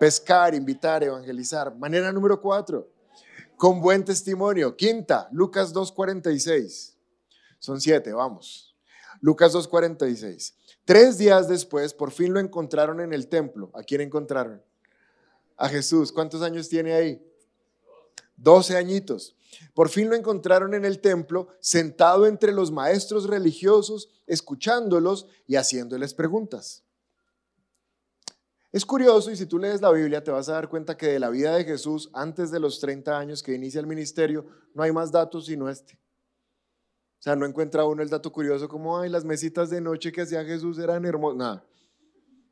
pescar, invitar, evangelizar. Manera número cuatro, con buen testimonio. Quinta, Lucas 2.46. Son siete, vamos. Lucas 2.46. Tres días después, por fin lo encontraron en el templo. ¿A quién encontraron? A Jesús. ¿Cuántos años tiene ahí? Doce añitos. Por fin lo encontraron en el templo, sentado entre los maestros religiosos, escuchándolos y haciéndoles preguntas. Es curioso y si tú lees la Biblia te vas a dar cuenta que de la vida de Jesús antes de los 30 años que inicia el ministerio no hay más datos sino este. O sea, no encuentra uno el dato curioso como, ay, las mesitas de noche que hacía Jesús eran hermosas. Nada.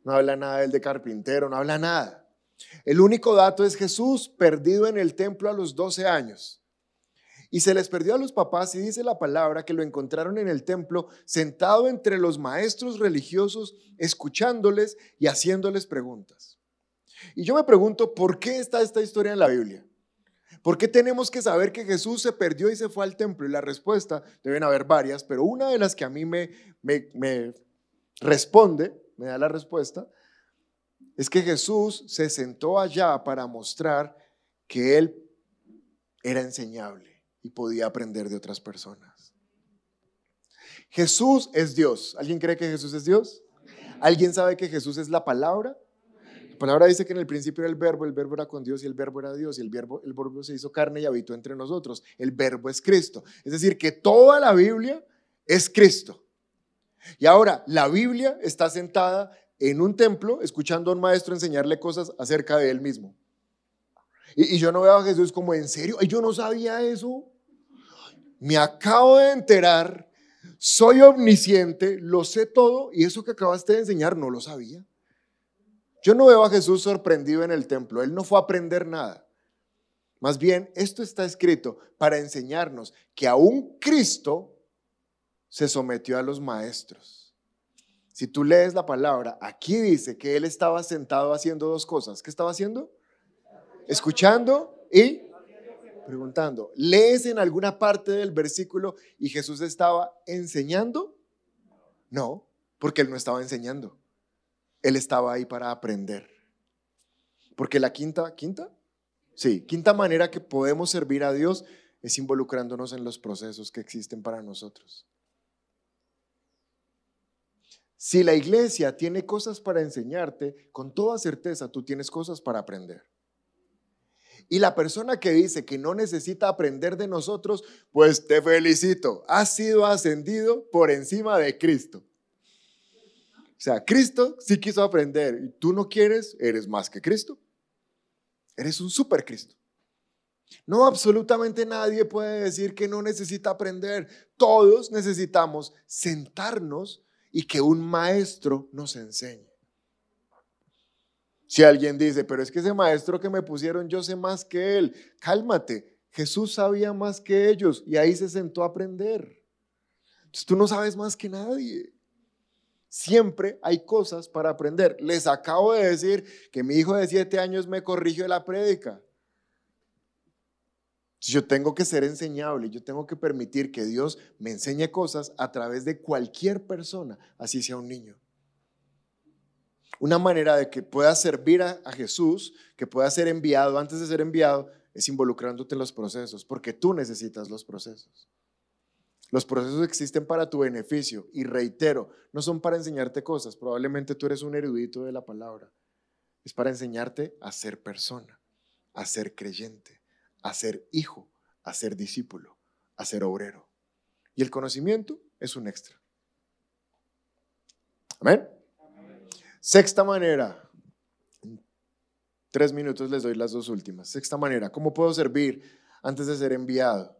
No habla nada del de carpintero, no habla nada. El único dato es Jesús perdido en el templo a los 12 años. Y se les perdió a los papás y dice la palabra que lo encontraron en el templo sentado entre los maestros religiosos, escuchándoles y haciéndoles preguntas. Y yo me pregunto, ¿por qué está esta historia en la Biblia? ¿Por qué tenemos que saber que Jesús se perdió y se fue al templo? Y la respuesta, deben haber varias, pero una de las que a mí me, me, responde, me da la respuesta, es que Jesús se sentó allá para mostrar que Él era enseñable y podía aprender de otras personas. Jesús es Dios. ¿Alguien cree que Jesús es Dios? ¿Alguien sabe que Jesús es la palabra? La palabra dice que en el principio era el verbo, el verbo era con Dios y el verbo era Dios y el verbo, el verbo se hizo carne y habitó entre nosotros. El verbo es Cristo. Es decir, que toda la Biblia es Cristo. Y ahora, la Biblia está sentada en un templo escuchando a un maestro enseñarle cosas acerca de él mismo. Y, y yo no veo a Jesús como en serio, yo no sabía eso. Me acabo de enterar, soy omnisciente, lo sé todo y eso que acabaste de enseñar no lo sabía. Yo no veo a Jesús sorprendido en el templo, él no fue a aprender nada. Más bien, esto está escrito para enseñarnos que aún Cristo se sometió a los maestros. Si tú lees la palabra, aquí dice que él estaba sentado haciendo dos cosas. ¿Qué estaba haciendo? Escuchando y preguntando. ¿Lees en alguna parte del versículo y Jesús estaba enseñando? No, porque él no estaba enseñando. Él estaba ahí para aprender. Porque la quinta, quinta, sí, quinta manera que podemos servir a Dios es involucrándonos en los procesos que existen para nosotros. Si la iglesia tiene cosas para enseñarte, con toda certeza tú tienes cosas para aprender. Y la persona que dice que no necesita aprender de nosotros, pues te felicito, has sido ascendido por encima de Cristo. O sea, Cristo sí quiso aprender y tú no quieres, eres más que Cristo. Eres un super Cristo. No, absolutamente nadie puede decir que no necesita aprender. Todos necesitamos sentarnos y que un maestro nos enseñe. Si alguien dice, pero es que ese maestro que me pusieron, yo sé más que él, cálmate, Jesús sabía más que ellos y ahí se sentó a aprender. Entonces tú no sabes más que nadie. Siempre hay cosas para aprender. Les acabo de decir que mi hijo de siete años me corrigió la prédica. Yo tengo que ser enseñable, yo tengo que permitir que Dios me enseñe cosas a través de cualquier persona, así sea un niño. Una manera de que pueda servir a, Jesús, que pueda ser enviado antes de ser enviado, es involucrándote en los procesos, porque tú necesitas los procesos. Los procesos existen para tu beneficio y reitero, no son para enseñarte cosas, probablemente tú eres un erudito de la palabra, es para enseñarte a ser persona, a ser creyente, a ser hijo, a ser discípulo, a ser obrero. Y el conocimiento es un extra. Amén. Sexta manera, tres minutos les doy las dos últimas. Sexta manera, ¿cómo puedo servir antes de ser enviado?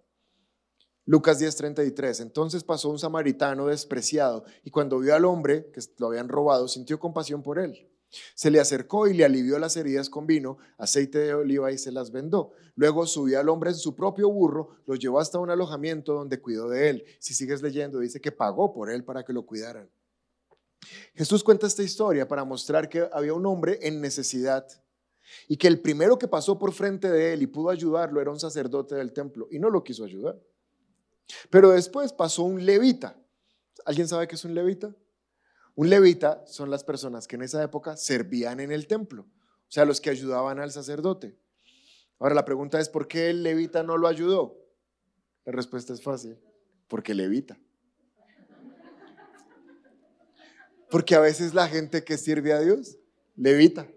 Lucas 10:33. Entonces pasó un samaritano despreciado y cuando vio al hombre que lo habían robado, sintió compasión por él. Se le acercó y le alivió las heridas con vino, aceite de oliva y se las vendó. Luego subió al hombre en su propio burro, lo llevó hasta un alojamiento donde cuidó de él. Si sigues leyendo, dice que pagó por él para que lo cuidaran. Jesús cuenta esta historia para mostrar que había un hombre en necesidad y que el primero que pasó por frente de él y pudo ayudarlo era un sacerdote del templo y no lo quiso ayudar. Pero después pasó un levita. ¿Alguien sabe qué es un levita? Un levita son las personas que en esa época servían en el templo, o sea, los que ayudaban al sacerdote. Ahora la pregunta es, ¿por qué el levita no lo ayudó? La respuesta es fácil, porque levita. Porque a veces la gente que sirve a Dios, levita.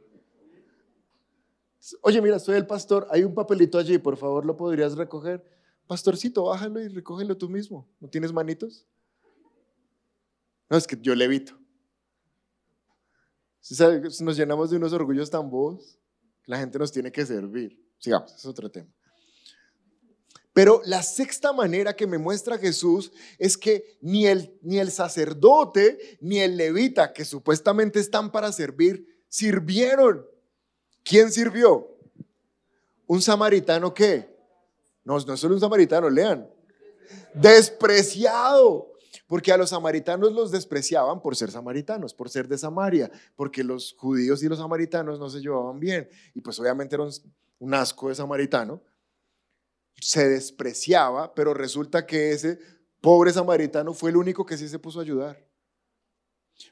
Oye, mira, soy el pastor, hay un papelito allí, por favor, ¿lo podrías recoger? Pastorcito, bájalo y recógelo tú mismo. ¿No tienes manitos? No, es que yo levito. Nos llenamos de unos orgullos tan bobos. La gente nos tiene que servir. Sigamos, es otro tema. Pero la sexta manera que me muestra Jesús es que ni el, ni el sacerdote ni el levita, que supuestamente están para servir, sirvieron. ¿Quién sirvió? ¿Un samaritano qué? No, no es solo un samaritano, lean. Despreciado. Porque a los samaritanos los despreciaban por ser samaritanos, por ser de Samaria, porque los judíos y los samaritanos no se llevaban bien. Y pues obviamente era un asco de samaritano. Se despreciaba, pero resulta que ese pobre samaritano fue el único que sí se puso a ayudar.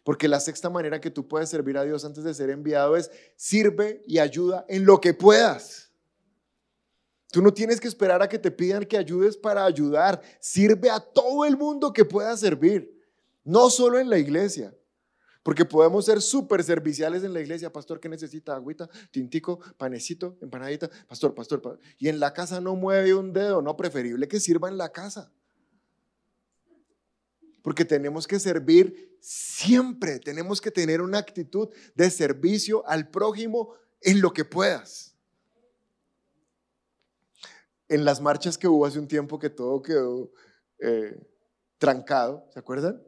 Porque la sexta manera que tú puedes servir a Dios antes de ser enviado es sirve y ayuda en lo que puedas. Tú no tienes que esperar a que te pidan que ayudes para ayudar. Sirve a todo el mundo que pueda servir, no solo en la iglesia. Porque podemos ser súper serviciales en la iglesia, pastor que necesita agüita, tintico, panecito, empanadita, pastor, pastor, y en la casa no mueve un dedo, no, preferible que sirva en la casa. Porque tenemos que servir siempre, tenemos que tener una actitud de servicio al prójimo en lo que puedas en las marchas que hubo hace un tiempo que todo quedó eh, trancado, ¿se acuerdan?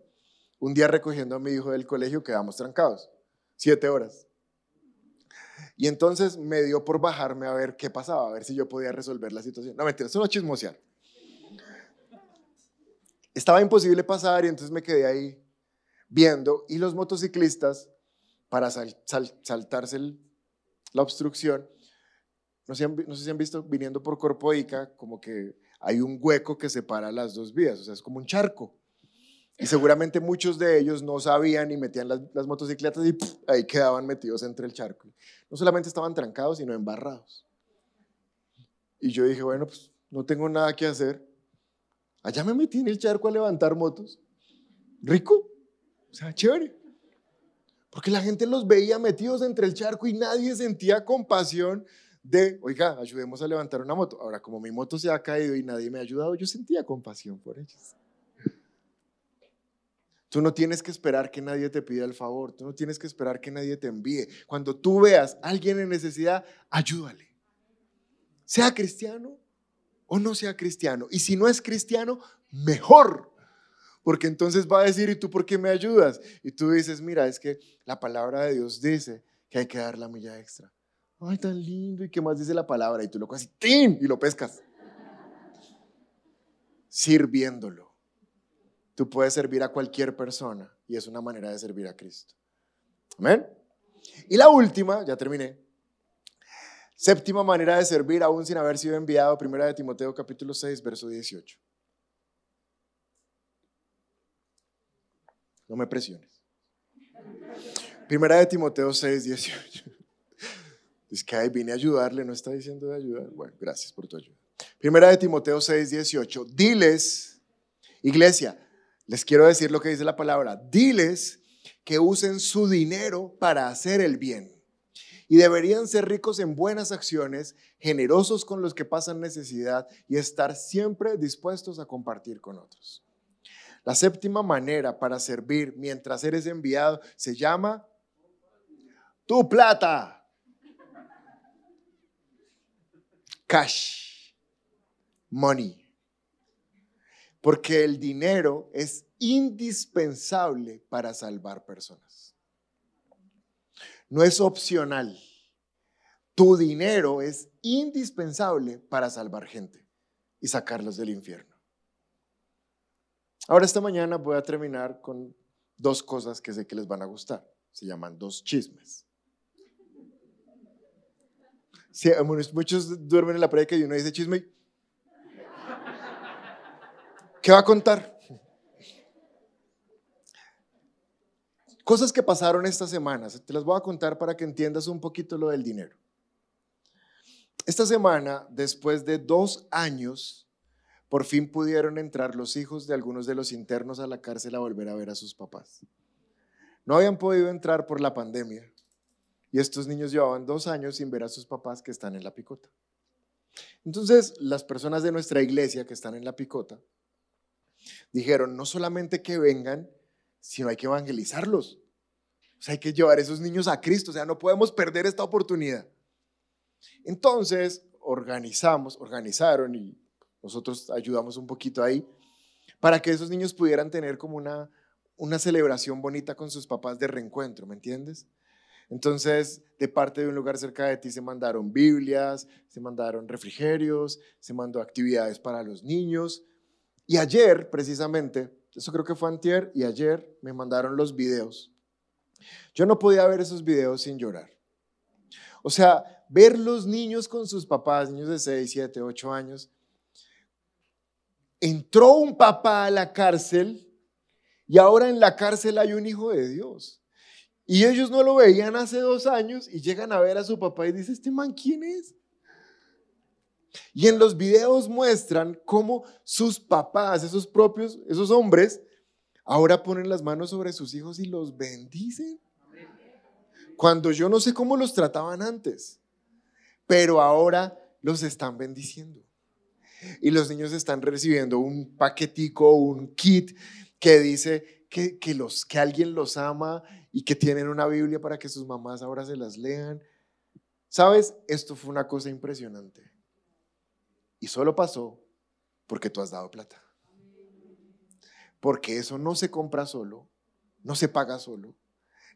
Un día recogiendo a mi hijo del colegio quedamos trancados, siete horas. Y entonces me dio por bajarme a ver qué pasaba, a ver si yo podía resolver la situación. No, mentira, solo chismosear. Estaba imposible pasar y entonces me quedé ahí viendo y los motociclistas, para saltarse la obstrucción, no sé, si han visto viniendo por Corpo Ica, como que hay un hueco que separa las dos vías, o sea, es como un charco. Y seguramente muchos de ellos no sabían y metían las, motocicletas y ahí quedaban metidos entre el charco. No solamente estaban trancados, sino embarrados. Y yo dije, bueno, pues no tengo nada que hacer. Allá me metí en el charco a levantar motos. Rico, o sea, chévere. Porque la gente los veía metidos entre el charco y nadie sentía compasión de, oiga, ayudemos a levantar una moto. Ahora, como mi moto se ha caído y nadie me ha ayudado, yo sentía compasión por ellos. Tú no tienes que esperar que nadie te pida el favor, tú no tienes que esperar que nadie te envíe. Cuando tú veas a alguien en necesidad, ayúdale. Sea cristiano o no sea cristiano. Y si no es cristiano, mejor. porque entonces va a decir, ¿y tú por qué me ayudas? Y tú dices, mira, es que la palabra de Dios dice que hay que dar la milla extra. Ay, tan lindo, ¿y qué más dice la palabra? Y tú lo coges ¡tin! y lo pescas. Sirviéndolo. Tú puedes servir a cualquier persona y es una manera de servir a Cristo. Amén. Y la última, ya terminé. Séptima manera de servir aún sin haber sido enviado, primera de Timoteo capítulo 6, verso 18. No me presiones. Primera de Timoteo 6, 18. Es que ahí vine a ayudarle, no está diciendo de ayudar. Bueno, gracias por tu ayuda. Primera de Timoteo 6, 18. Diles, iglesia, les quiero decir lo que dice la palabra. Diles que usen su dinero para hacer el bien. Y deberían ser ricos en buenas acciones, generosos con los que pasan necesidad y estar siempre dispuestos a compartir con otros. La séptima manera para servir mientras eres enviado se llama tu plata. Cash. Money. Porque el dinero es indispensable para salvar personas. No es opcional. Tu dinero es indispensable para salvar gente y sacarlos del infierno. Ahora esta mañana voy a terminar con dos cosas que sé que les van a gustar. Se llaman dos chismes. muchos duermen en la predica y uno dice chisme. ¿Qué va a contar? Cosas que pasaron estas semanas. Te las voy a contar para que entiendas un poquito lo del dinero. Esta semana, después de dos años por fin pudieron entrar los hijos de algunos de los internos a la cárcel a volver a ver a sus papás. No habían podido entrar por la pandemia y estos niños llevaban dos años sin ver a sus papás que están en la picota. Entonces, las personas de nuestra iglesia que están en la picota dijeron, no solamente que vengan, sino hay que evangelizarlos. O sea, hay que llevar a esos niños a Cristo, o sea, no podemos perder esta oportunidad. Entonces, organizamos, organizaron y nosotros ayudamos un poquito ahí para que esos niños pudieran tener como una, una celebración bonita con sus papás de reencuentro, ¿me entiendes? Entonces, de parte de un lugar cerca de ti se mandaron Biblias, se mandaron refrigerios, se mandó actividades para los niños. Y ayer, precisamente, eso creo que fue antier, y ayer me mandaron los videos. Yo no podía ver esos videos sin llorar. O sea, ver los niños con sus papás, niños de 6, 7, 8 años, entró un papá a la cárcel y ahora en la cárcel hay un hijo de Dios. Y ellos no lo veían hace dos años y llegan a ver a su papá y dicen, ¿este man quién es? Y en los videos muestran cómo sus papás, esos propios, esos hombres, ahora ponen las manos sobre sus hijos y los bendicen. Cuando yo no sé cómo los trataban antes, pero ahora los están bendiciendo y los niños están recibiendo un paquetico, un kit que dice que, que, los, que alguien los ama y que tienen una Biblia para que sus mamás ahora se las lean. ¿Sabes? Esto fue una cosa impresionante. Y solo pasó porque tú has dado plata. Porque eso no se compra solo, no se paga solo.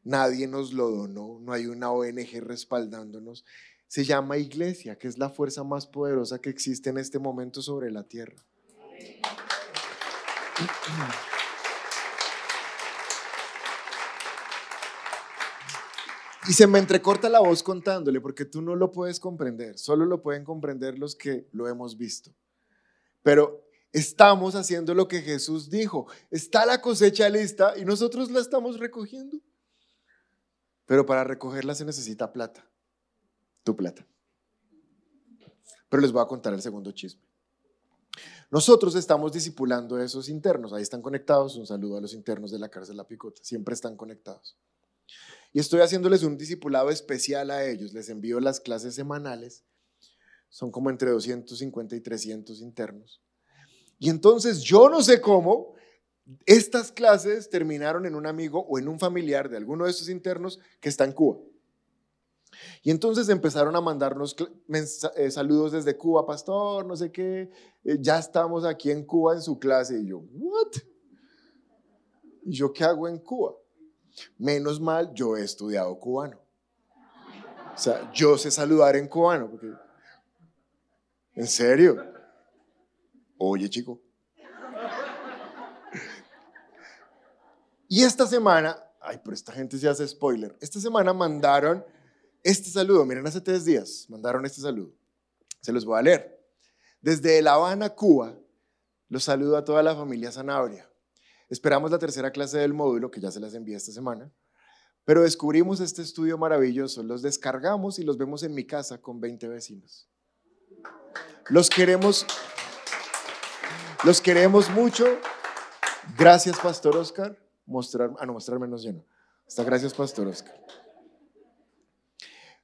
Nadie nos lo donó, no hay una ONG respaldándonos se llama iglesia, que es la fuerza más poderosa que existe en este momento sobre la tierra. Y se me entrecorta la voz contándole, porque tú no lo puedes comprender, solo lo pueden comprender los que lo hemos visto. Pero estamos haciendo lo que Jesús dijo. Está la cosecha lista y nosotros la estamos recogiendo. Pero para recogerla se necesita plata tu plata. Pero les voy a contar el segundo chisme. Nosotros estamos discipulando a esos internos, ahí están conectados, un saludo a los internos de la cárcel La Picota, siempre están conectados. Y estoy haciéndoles un discipulado especial a ellos, les envío las clases semanales, son como entre 250 y 300 internos. Y entonces yo no sé cómo, estas clases terminaron en un amigo o en un familiar de alguno de estos internos que está en Cuba. Y entonces empezaron a mandarnos eh, saludos desde Cuba, pastor, no sé qué, eh, ya estamos aquí en Cuba en su clase. Y yo, ¿what? ¿Y yo qué hago en Cuba? Menos mal, yo he estudiado cubano. O sea, yo sé saludar en cubano. Porque... ¿En serio? Oye, chico. Y esta semana, ay, pero esta gente se hace spoiler. Esta semana mandaron este saludo. Miren, hace tres días mandaron este saludo. Se los voy a leer. Desde La Habana, Cuba, los saludo a toda la familia Sanabria. Esperamos la tercera clase del módulo, que ya se las envié esta semana, pero descubrimos este estudio maravilloso, los descargamos y los vemos en mi casa con 20 vecinos. Los queremos, los queremos mucho. Gracias, Pastor Oscar. Mostrar, ah, no, mostrar menos lleno. Hasta gracias, Pastor Oscar.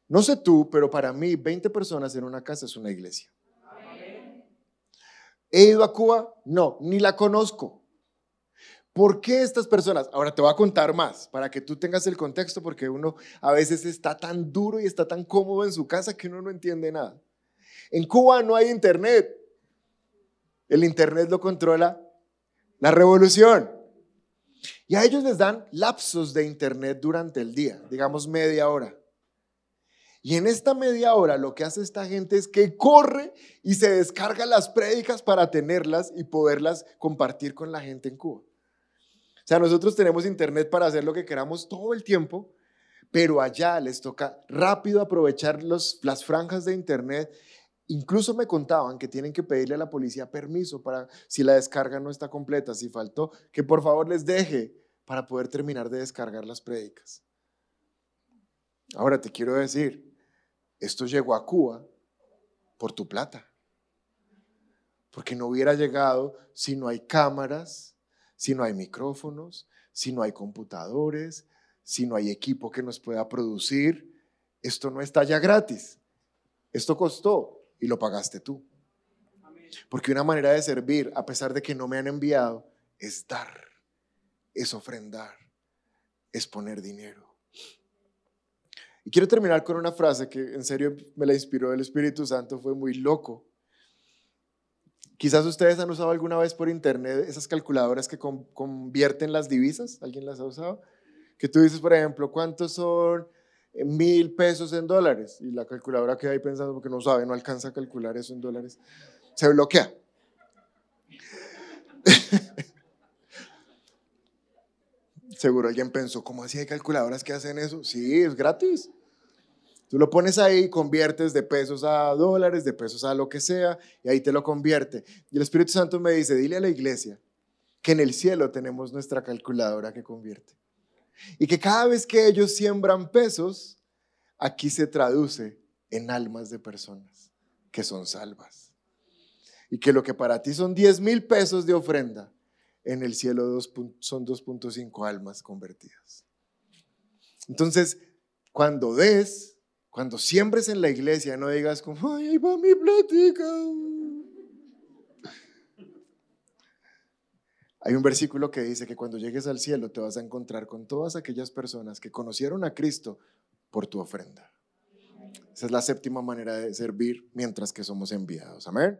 No sé tú, pero para mí 20 personas en una casa es una iglesia. ¿He ido a Cuba? No, ni la conozco. ¿Por qué estas personas? Ahora te voy a contar más para que tú tengas el contexto porque uno a veces está tan duro y está tan cómodo en su casa que uno no entiende nada. En Cuba no hay internet. El internet lo controla la revolución. Y a ellos les dan lapsos de internet durante el día, digamos media hora. Y en esta media hora lo que hace esta gente es que corre y se descarga las prédicas para tenerlas y poderlas compartir con la gente en Cuba. Sea, nosotros tenemos internet para hacer lo que queramos todo el tiempo, pero allá les toca rápido aprovechar los, las franjas de internet. Incluso me contaban que tienen que pedirle a la policía permiso para si la descarga no está completa, si faltó, que por favor les deje para poder terminar de descargar las prédicas. Ahora te quiero decir, esto llegó a Cuba por tu plata, porque no hubiera llegado si no hay cámaras, si no hay micrófonos, si no hay computadores, si no hay equipo que nos pueda producir. Esto no está ya gratis. Esto costó y lo pagaste tú. Porque una manera de servir, a pesar de que no me han enviado, es dar, es ofrendar, es poner dinero. Y quiero terminar con una frase que en serio me la inspiró el Espíritu Santo, fue muy loco. Quizás ustedes han usado alguna vez por internet esas calculadoras que convierten las divisas. ¿Alguien las ha usado? Que tú dices, por ejemplo, ¿cuántos son eh, mil pesos en dólares? Y la calculadora queda ahí pensando porque no sabe, no alcanza a calcular eso en dólares. Se bloquea. Seguro alguien pensó, ¿cómo así hay calculadoras que hacen eso? Sí, es gratis. Tú lo pones ahí, conviertes de pesos a dólares, de pesos a lo que sea, y ahí te lo convierte. Y el Espíritu Santo me dice, dile a la iglesia que en el cielo tenemos nuestra calculadora que convierte. Y que cada vez que ellos siembran pesos, aquí se traduce en almas de personas que son salvas. Y que lo que para ti son 10 mil pesos de ofrenda, en el cielo son 2.5 almas convertidas. Entonces, cuando des, cuando siembres en la iglesia, no digas como, ay, ahí va mi plática. Hay un versículo que dice que cuando llegues al cielo te vas a encontrar con todas aquellas personas que conocieron a Cristo por tu ofrenda. Esa es la séptima manera de servir mientras que somos enviados. Amén.